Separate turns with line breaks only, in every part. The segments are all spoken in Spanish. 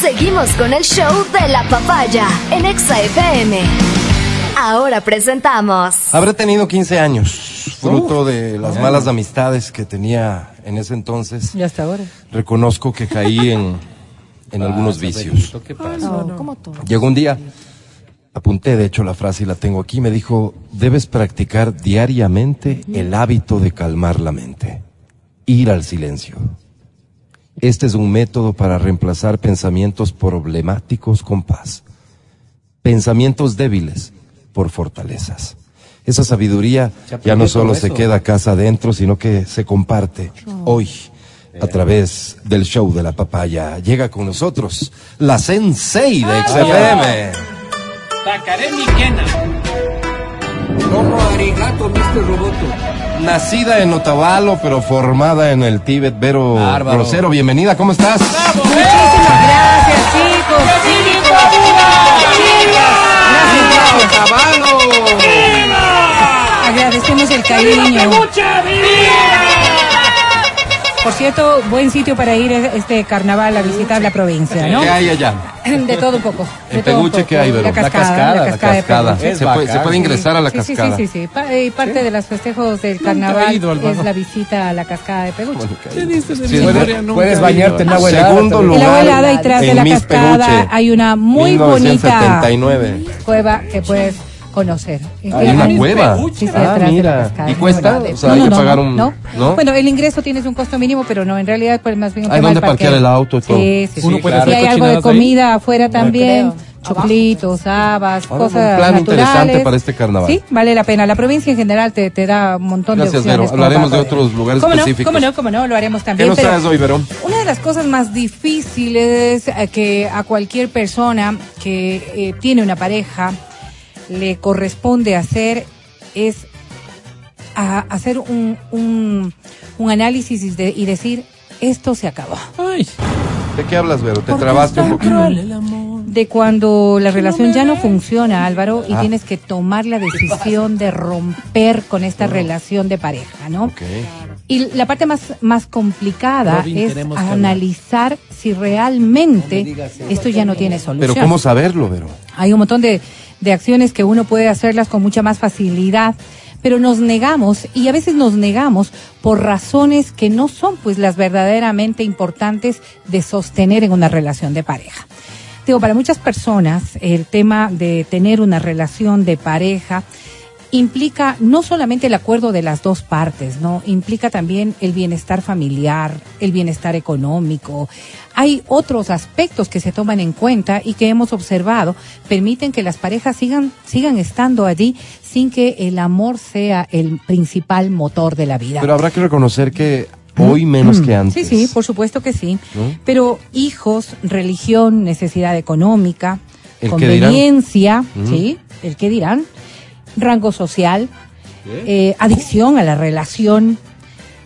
Seguimos con el show de la papaya en Exa FM. Ahora presentamos.
Habré tenido 15 años, fruto de las malas amistades que tenía en ese entonces.
Y hasta ahora.
Reconozco que caí en, en algunos vicios.
¿Qué pasa?
No, como todo.
Llegó un día, apunté de hecho la frase y la tengo aquí, me dijo, debes practicar diariamente el hábito de calmar la mente, ir al silencio. Este es un método para reemplazar pensamientos problemáticos con paz, pensamientos débiles por fortalezas. Esa sabiduría ya no solo se queda casa adentro, sino que se comparte hoy a través del show de la papaya. Llega con nosotros la Sensei de XFM.
Takaremi Kena.
Como arigato, Mr. Roboto.
Nacida en Otavalo, pero formada en el Tíbet, Vero
Bárbaro.
Grosero. Bienvenida, ¿cómo estás?
Gracias, chicos. Gracias,
¡Caballo!
Agradecemos el cariño. Por cierto, buen sitio para ir es este carnaval a visitar la provincia, ¿no?
¿Qué hay allá?
De todo un poco. de
En Peguche,
poco.
¿qué hay?
La
La
cascada, la cascada
Se puede, se puede
sí.
ingresar a la
Sí, sí,
cascada.
sí, sí, sí. Pa- eh, parte de los festejos del carnaval es la visita a la cascada de Peguche.
¿Qué dices de
Sí,
mi
puedes-
bañarte en agua helada
Segundo lugar.
En y tras de la cascada
Peguche,
hay una muy bonita
1979.
cueva que puedes conocer.
Hay una
Sí,
cueva.
sí,
Ah, mira. ¿Y
es
cuesta?
bonita.
O sea, hay que pagar un-
No.
¿no?
Bueno, el ingreso tienes un costo mínimo, pero no, en realidad pues más bien
Hay donde parquear el auto y todo.
Sí, sí,
Uno
sí.
puede
Sí,
hacer
hay algo de
cochinadas ahí.
comida afuera también, choclitos, habas,
Ah, un
cosas
plan
naturales.
interesante para este carnaval.
Sí, vale la pena. La provincia en general te, te da un montón
Gracias,
de
Vero.
opciones. como
Hablaremos de otros lugares
¿Cómo
específicos.
No, ¿Cómo no? ¿Cómo no? Lo haremos
¿Qué
también.
nos
pero-
traes hoy, Verón?
una de las cosas más difíciles eh, que a cualquier persona que eh, tiene una pareja le corresponde hacer es a- hacer un, un, un análisis y, de- y decir, esto se acabó.
Ay,
¿De qué hablas, Vero? Te trabaste un poquito.
De cuando la relación ya no funciona, Álvaro, y
Ah.
tienes que tomar la decisión de romper con esta relación de pareja, ¿no?
Ok.
Y la parte más, más complicada
Robin,
es analizar si realmente esto ya no tiene solución.
Pero ¿cómo saberlo, Vero?
Hay un montón de, de acciones que uno puede hacerlas con mucha más facilidad, pero nos negamos y a veces nos negamos por razones que no son pues las verdaderamente importantes de sostener en una relación de pareja. Digo, para muchas personas el tema de tener una relación de pareja implica no solamente el acuerdo de las dos partes, ¿no? Implica también el bienestar familiar, el bienestar económico. Hay otros aspectos que se toman en cuenta y que hemos observado permiten que las parejas sigan sigan estando allí sin que el amor sea el principal motor de la vida.
Pero habrá que reconocer que hoy menos que antes.
Sí, sí, por supuesto que sí.
¿No?
Pero hijos, religión, necesidad económica,
¿El qué
conveniencia,
Ujú.
¿sí? El que dirán, rango social, eh, adicción a la relación,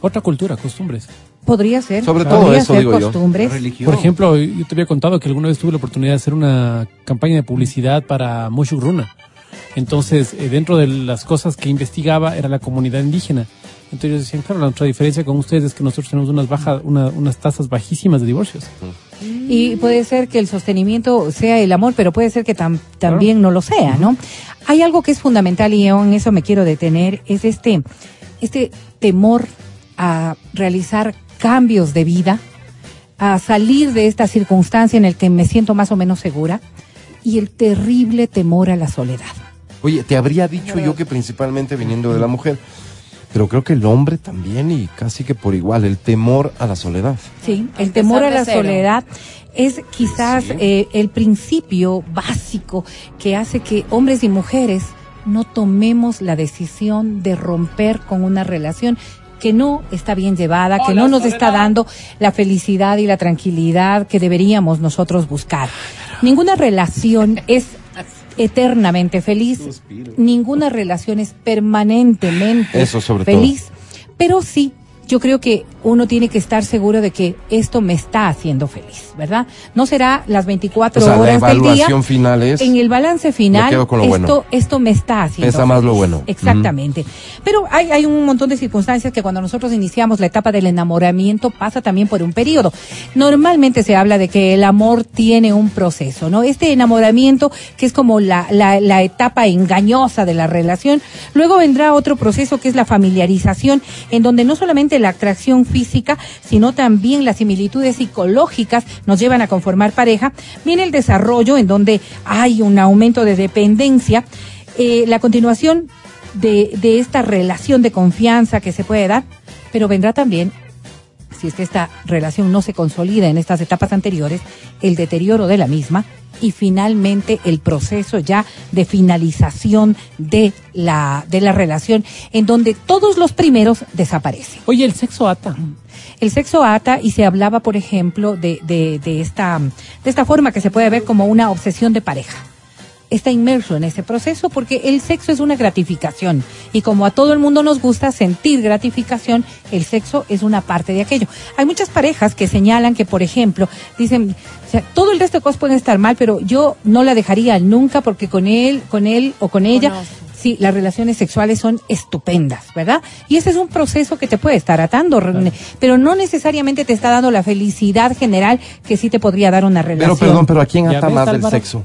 Otra cultura, costumbres.
podría ser,
Sobre todo
podría
eso,
ser
digo yo.
costumbres.
Por ejemplo, yo te había contado que alguna vez tuve la oportunidad de hacer una campaña de publicidad para Mushuk Runa. Entonces, eh, dentro de las cosas que investigaba era la comunidad indígena. Entonces ellos decían, claro, la otra diferencia con ustedes es que nosotros tenemos unas, bajas, una- unas tasas bajísimas de divorcios.
Y puede ser que el sostenimiento sea el amor, pero puede ser que tam- también no lo sea, ¿no? Hay algo que es fundamental y yo en eso me quiero detener, es este, este temor a realizar cambios de vida, a salir de esta circunstancia en la que me siento más o menos segura y el terrible temor a la soledad.
Oye, te habría dicho yo que principalmente viniendo de la mujer, pero creo que el hombre también y casi que por igual, el temor a la soledad.
Sí, el
Empezar
temor a la
cero.
soledad es quizás
Sí.
eh, el principio básico que hace que hombres y mujeres no tomemos la decisión de romper con una relación que no está bien llevada, que no nos está dando la felicidad y la tranquilidad que deberíamos nosotros buscar. Ninguna relación es eternamente feliz, ninguna relación es permanentemente
Eso sobre todo.
feliz, pero sí yo creo que uno tiene que estar seguro de que esto me está haciendo feliz, ¿verdad? No será las 24
O sea, la
horas del día.
final es,
En el balance final,
me quedo con lo
esto,
bueno.
esto me está haciendo
Pesa más
feliz.
lo bueno.
Exactamente. Pero hay, hay un montón de circunstancias que cuando nosotros iniciamos la etapa del enamoramiento pasa también por un periodo. Normalmente se habla de que el amor tiene un proceso, ¿no? Este enamoramiento, que es como la, la, la etapa engañosa de la relación, luego vendrá otro proceso que es la familiarización, en donde no solamente la atracción física, sino también las similitudes psicológicas nos llevan a conformar pareja. Viene el desarrollo, en donde hay un aumento de dependencia. Eh, la continuación de, de esta relación de confianza que se puede dar, pero vendrá también si es que esta relación no se consolida en estas etapas anteriores, el deterioro de la misma y finalmente el proceso ya de finalización de la, de la relación, en donde todos los primeros desaparecen.
Oye, el sexo ata.
El sexo ata y se hablaba, por ejemplo, de, de, de, esta, de esta forma que se puede ver como una obsesión de pareja está inmerso en ese proceso porque el sexo es una gratificación y como a todo el mundo nos gusta sentir gratificación, el sexo es una parte de aquello. Hay muchas parejas que señalan que, por ejemplo, dicen, o sea, todo el resto de cosas pueden estar mal, pero yo no la dejaría nunca porque con él, con él o con ella, sí, las relaciones sexuales son estupendas, ¿verdad? Y ese es un proceso que te puede estar atando, pero no necesariamente te está dando la felicidad general que sí te podría dar una relación.
Pero perdón, pero ¿a quién ata más del
Álvaro.
sexo?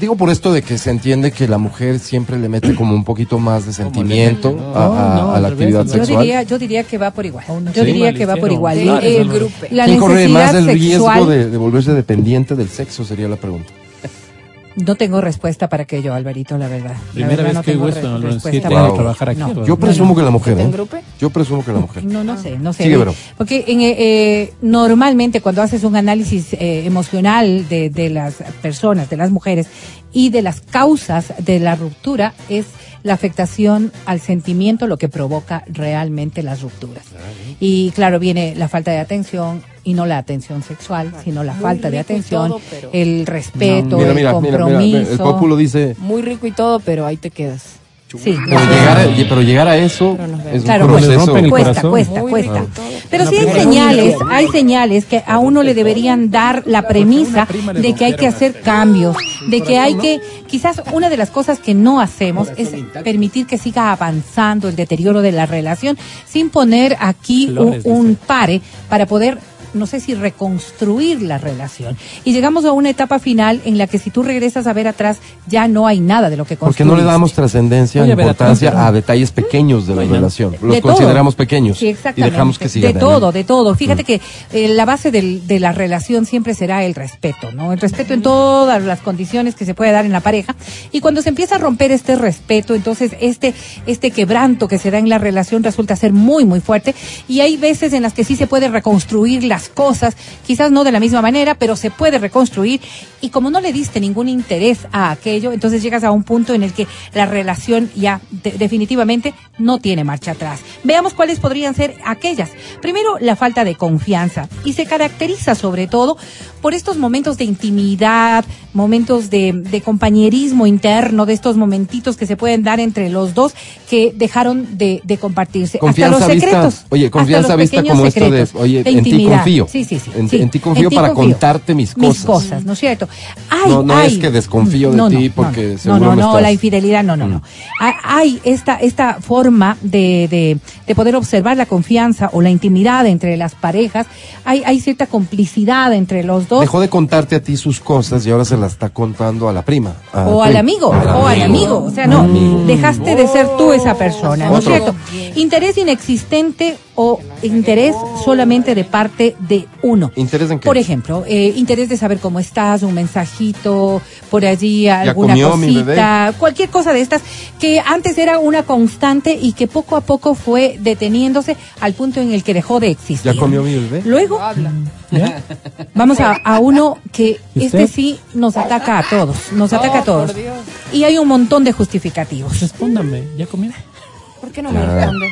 Digo por esto de que se entiende que la mujer siempre le mete como un poquito más de sentimiento
No,
a, a-
no,
a
al
la actividad
Yo
sexual.
diría, yo diría que va por igual.
una-
Yo
sí,
diría que va por igual.
Sí,
El-
eso
el-
no.
grupe.
la
¿Quién corre más
necesidad
el riesgo
sexual,
de, de volverse dependiente del sexo? Sería la pregunta.
No tengo respuesta para aquello, Alvarito, la verdad. La
Primera
verdad,
vez
no
que
tengo
esto,
respuesta
sí,
para
trabajar aquí,
No.
Yo presumo que la mujer,
¿En
¿eh?
grupo?
Yo presumo que la mujer.
No, no sé, no sé.
Sigue.
Porque en, eh, eh, normalmente cuando haces un análisis eh, emocional de, de las personas, de las mujeres, y de las causas de la ruptura, es la afectación al sentimiento lo que provoca realmente las rupturas. Y claro, viene la falta de atención, y no la atención sexual, sino la
Muy
falta de atención,
todo, pero-
el respeto,
Mira,
el
mira, mira,
compromiso.
mira, el pópulo dice,
Muy rico y todo, pero ahí te quedas.
Sí,
pero llegar a, pero llegar a eso es un.
Claro,
proceso.
cuesta, cuesta, cuesta. Pero sí hay señales, hay señales que a uno le deberían dar la premisa de que hay que hacer cambios, de que hay que, quizás una de las cosas que no hacemos es permitir que siga avanzando el deterioro de la relación sin poner aquí un, pare para poder no sé si reconstruir la relación. Y llegamos a una etapa final en la que si tú regresas a ver atrás, ya no hay nada de lo que
Porque
construir.
no le damos trascendencia,
a
importancia a detalles pequeños de la
Bueno.
relación. Los
De todo.
consideramos pequeños
Sí,
y
exactamente.
dejamos que siga
De
adelante.
todo, de todo. Fíjate
Mm.
que eh, la base del- de la relación siempre será el respeto, ¿no? El respeto en todas las condiciones que se puede dar en la pareja. Y cuando se empieza a romper este respeto, entonces este, este quebranto que se da en la relación resulta ser muy, muy fuerte. Y hay veces en las que sí se puede reconstruir cosas, quizás no de la misma manera, pero se puede reconstruir. Y como no le diste ningún interés a aquello, entonces llegas a un punto en el que la relación ya de- definitivamente no tiene marcha atrás. Veamos cuáles podrían ser aquellas. Primero, la falta de confianza. Y se caracteriza sobre todo por estos momentos de intimidad, momentos de, de compañerismo interno, de estos momentitos que se pueden dar entre los dos que dejaron de, de compartirse.
Confianza
hasta los
vista,
secretos.
oye, confianza vista como esto de, oye,
de
en ti confío.
Sí, sí, sí.
En-
sí.
en ti confío para contarte mis
Mis
cosas.
cosas, ¿no es cierto? Hay,
No, no es que desconfío de
no,
ti
no,
porque
no,
seguro
no,
me
no,
estás-
la infidelidad, no, no, no.
Mm.
Hay, hay esta, esta forma de, de, de poder observar la confianza o la intimidad entre las parejas. Hay, hay cierta complicidad entre los
Dejó de contarte a ti sus cosas y ahora se las está contando a la prima. a
o al amigo, o al amigo. O sea, no, dejaste de ser tú esa persona, ¿no es cierto? Interés inexistente o interés solamente de parte de uno.
¿Interés en qué?
Por ejemplo, eh, interés de saber cómo estás, un mensajito, por allí alguna
comió
cosita, cualquier cosa de estas, que antes era una constante y que poco a poco fue deteniéndose al punto en el que dejó de existir.
¿Ya comió mi bebé?
Luego,
¿Ya?
vamos a, a uno que
¿Y
este sí nos ataca a todos, nos ataca a todos. Y hay un montón de justificativos.
Respóndame, ¿ya comí?
¿Por qué no me
Ah.
responde?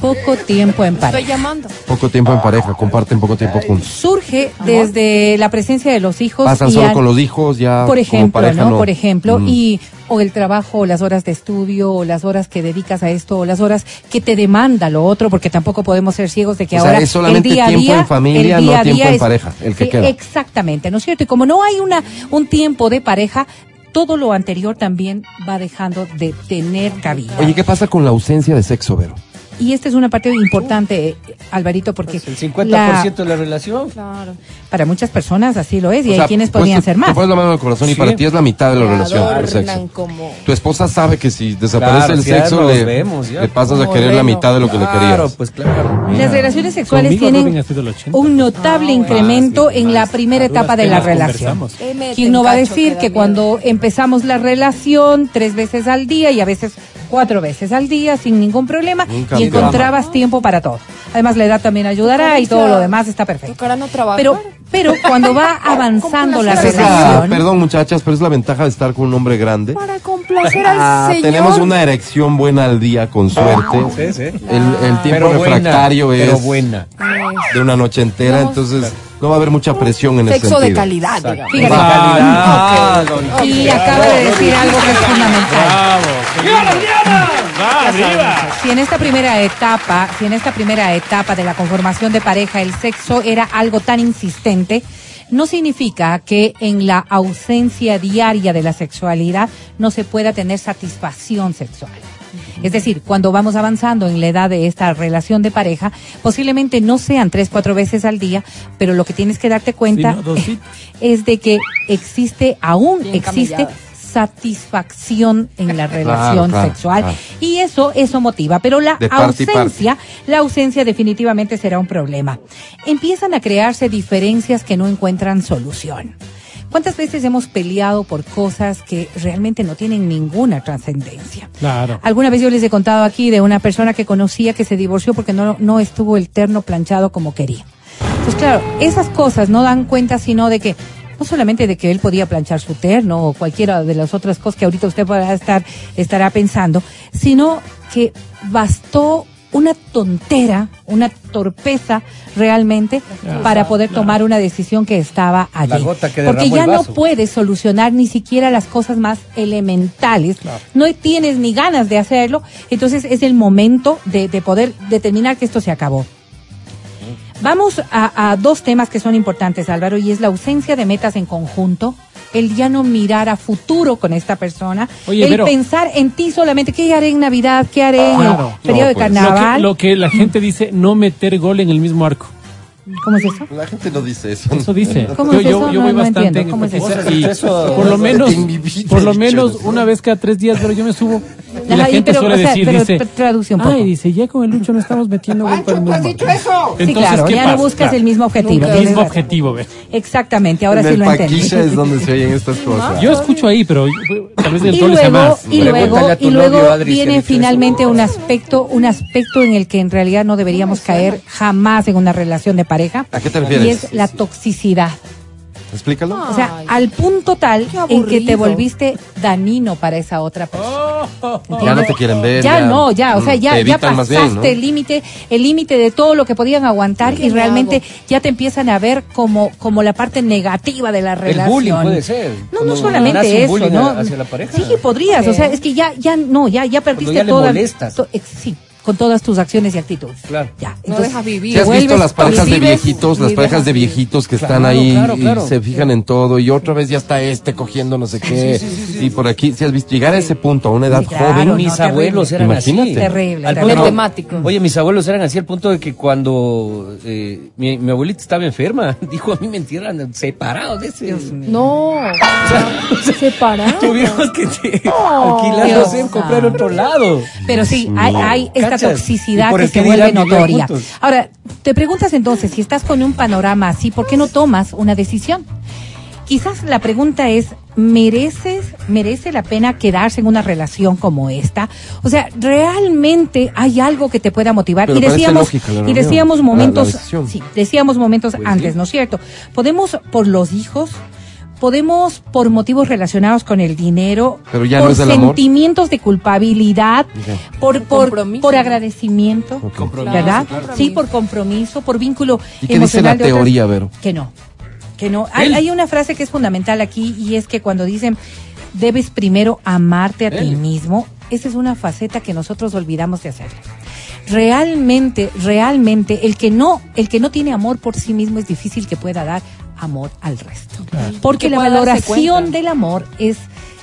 poco tiempo en
Estoy
pareja.
llamando.
Poco tiempo en pareja, comparten poco tiempo juntos.
Surge desde la presencia de los hijos.
Pasan
y
solo
al-
con los hijos, ya
por
como
ejemplo,
pareja
¿no?
no.
Por ejemplo,
Mm.
y o el trabajo, o las horas de estudio, o las horas que dedicas a esto, o las horas que te demanda lo otro, porque tampoco podemos ser ciegos de que
O sea,
ahora
es solamente
el día a
tiempo
día,
en familia,
el día
no
a
tiempo
día
en
es-
pareja, el que
Sí,
queda.
Exactamente, ¿no es cierto? Y como no hay una un tiempo de pareja, todo lo anterior también va dejando de tener cabida.
Oye, ¿qué pasa con la ausencia de sexo, Vero?
Y esta es una parte importante, eh, Alvarito, porque
El 50%
la-
de la relación.
Claro.
para muchas personas así lo es y
O
hay
sea,
quienes
pues,
podrían
te-
ser
Te
más.
pones la mano en el corazón y para ti es la mitad de la
Me
relación, el sexo.
como...
Tu esposa sabe que si desaparece
Claro,
el
si
sexo, le,
vemos, ya.
le pasas a querer la mitad de lo que le
Claro,
querías.
pues claro.
Las relaciones sexuales tienen
ha sido el 80.
un notable incremento en la primera etapa de la relación. ¿Quién no va a decir que cuando empezamos la relación tres veces al día y a veces cuatro veces al día sin ningún problema
Nunca
y encontrabas tiempo para todo? Además la edad también ayudará y todo lo demás está perfecto.
No.
Pero, pero cuando va avanzando la relación,
perdón, muchachas, pero es la ventaja de estar con un hombre grande.
Para complacer
Ah,
al señor.
tenemos una erección buena al día, con suerte.
Sí, sí.
El, el tiempo
Pero buena,
refractario
pero
es
buena.
de una noche entera,
No.
entonces no va a haber mucha presión en ese
Sexo de
sentido.
calidad, digamos.
Fíjate.
calidad, Dorita.
y acaba de decir algo que es fundamental. Si en esta primera etapa, si en esta primera etapa de la conformación de pareja el sexo era algo tan insistente, no significa que en la ausencia diaria de la sexualidad no se pueda tener satisfacción sexual. Es decir, cuando vamos avanzando en la edad de esta relación de pareja, posiblemente no sean tres, cuatro veces al día, pero lo que tienes que darte cuenta
Sí, no, dosito.
es de que existe, aún
Bien
existe. Satisfacción en la relación
claro,
sexual
claro.
y eso eso motiva pero la
De
ausencia la ausencia definitivamente será un problema empiezan a crearse diferencias que no encuentran solución ¿Cuántas veces hemos peleado por cosas que realmente no tienen ninguna trascendencia?
Claro.
Alguna vez yo les he contado aquí de una persona que conocía que se divorció porque no, no estuvo el terno planchado como quería. Pues claro, esas cosas no dan cuenta sino de que no solamente de que él podía planchar su terno o cualquiera de las otras cosas que ahorita usted podrá estar estará pensando, sino que bastó una tontera, una torpeza realmente para poder tomar una decisión que estaba allí.
La gota que
Porque ya no puedes solucionar ni siquiera las cosas más elementales, no tienes ni ganas de hacerlo, entonces es el momento de, de poder determinar que esto se acabó. Vamos a, a dos temas que son importantes, Álvaro, y es la ausencia de metas en conjunto, el ya no mirar a futuro con esta persona,
Oye,
el
pero-
pensar en ti solamente, ¿qué haré en Navidad? ¿Qué haré en
Claro.
el periodo
No,
de
pues.
carnaval?
Lo que, lo que la gente dice, no meter gol en el mismo arco.
¿Cómo es eso?
La gente no dice eso.
Eso dice.
¿Cómo
yo,
es
yo,
eso?
yo
No,
voy
no
bastante
entiendo. ¿Cómo es eso?
y por lo menos, por lo menos una vez cada tres días, pero yo me subo y la
Ajá,
gente
pero,
suele
o sea,
decir,
pero
dice,
poco.
ay, dice, ya con el Lucho no estamos metiendo gol el mismo arco".
Sí,
Entonces,
claro,
¿qué
ya
pasa?
no buscas
Claro.
el mismo objetivo. Tienes
mismo objetivo, ve.
Exactamente, ahora
en
sí
el
lo entendí.
es donde se oyen estas cosas.
Yo escucho ahí, pero tal vez el
luego,
más.
y luego, y luego
novio, Adri,
viene
dicho eso.
finalmente un aspecto, un aspecto en el que en realidad no deberíamos caer jamás en una relación de pareja.
¿A qué te refieres?
Y es la toxicidad.
Explícalo.
O sea, al punto tal en que te volviste danino para esa otra persona.
ya no te quieren ver.
Ya, no, ya, o sea,
Mm,
ya, ya pasaste
bien, ¿no?
el límite, el límite de todo lo que podían aguantar
¿Qué
y
me
realmente
hago?
ya te empiezan a ver como, como la parte negativa de la
El
relación.
bullying puede ser.
No, no solamente eso,
bullying
¿no?
hacia la pareja.
Sí, podrías, o sea, es que ya, ya, no, ya, ya perdiste
ya le
todas,
molestas.
to- sí, con todas tus acciones y actitudes.
Claro.
Ya,
No dejas vivir.
Si has visto las parejas de viejitos, las parejas de viejitos que están
Claro,
ahí
claro,
y se fijan en todo y otra vez ya está este cogiendo no sé qué y por aquí, si has visto llegar a ese punto a una edad
Sí, claro,
joven,
no,
mis abuelos eran
Imagínate.
así.
Terrible,
Al punto-
Temático.
Oye, mis abuelos eran así al punto de que cuando eh, mi, mi abuelita estaba enferma, dijo a mí me entierran separados de ese.
No. Separado.
Tuvimos que
Dios
alquilarnos en
santo.
comprar otro lado.
Pero sí, hay, hay esta Toxicidad que se vuelve notoria. Ahora, te preguntas entonces, si estás con un panorama así, ¿por qué no tomas una decisión? Quizás la pregunta es, ¿mereces, merece la pena quedarse en una relación como esta? O sea, ¿realmente hay algo que te pueda motivar?
Pero
y decíamos, y decíamos
la- la
momentos, sí, decíamos momentos
Pues
antes,
sí.
¿no es cierto? Podemos, por los hijos, podemos, por motivos relacionados con el dinero,
Pero ya
por
no es del amor.
sentimientos de culpabilidad, por, por,
compromiso.
por agradecimiento, ¿verdad?
claro.
Sí, por compromiso, por vínculo
¿Y qué dice la
emocional de otras-
teoría, Vero?
Que no, que no. Hay, una frase que es fundamental aquí y es que cuando dicen debes primero amarte a ti mismo, esa es una faceta que nosotros olvidamos de hacer. Realmente, realmente, el que no, el que no tiene amor por sí mismo es difícil que pueda dar amor al resto. Porque
Que
la valoración del amor es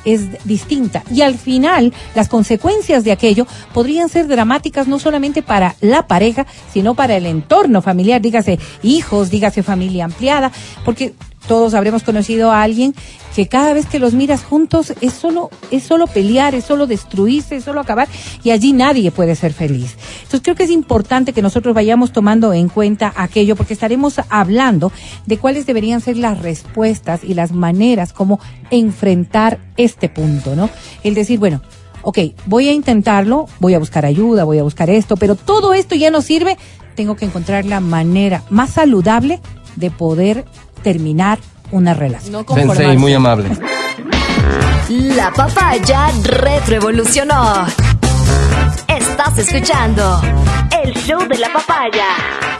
es distinta. Y al final las consecuencias de aquello podrían ser dramáticas no solamente para la pareja sino para el entorno familiar. Dígase hijos dígase familia ampliada porque todos habremos conocido a alguien que cada vez que los miras juntos es solo es solo pelear es solo destruirse es solo acabar y allí nadie puede ser feliz entonces creo que es importante que nosotros vayamos tomando en cuenta aquello porque estaremos hablando de cuáles deberían ser las respuestas y las maneras como enfrentar este punto, ¿no? El decir, bueno, ok, voy a intentarlo, voy a buscar ayuda, voy a buscar esto, pero todo esto ya no sirve, tengo que encontrar la manera más saludable de poder terminar una relación.
No
Sensei, muy amable.
La papaya retroevolucionó. Estás escuchando el show de la papaya.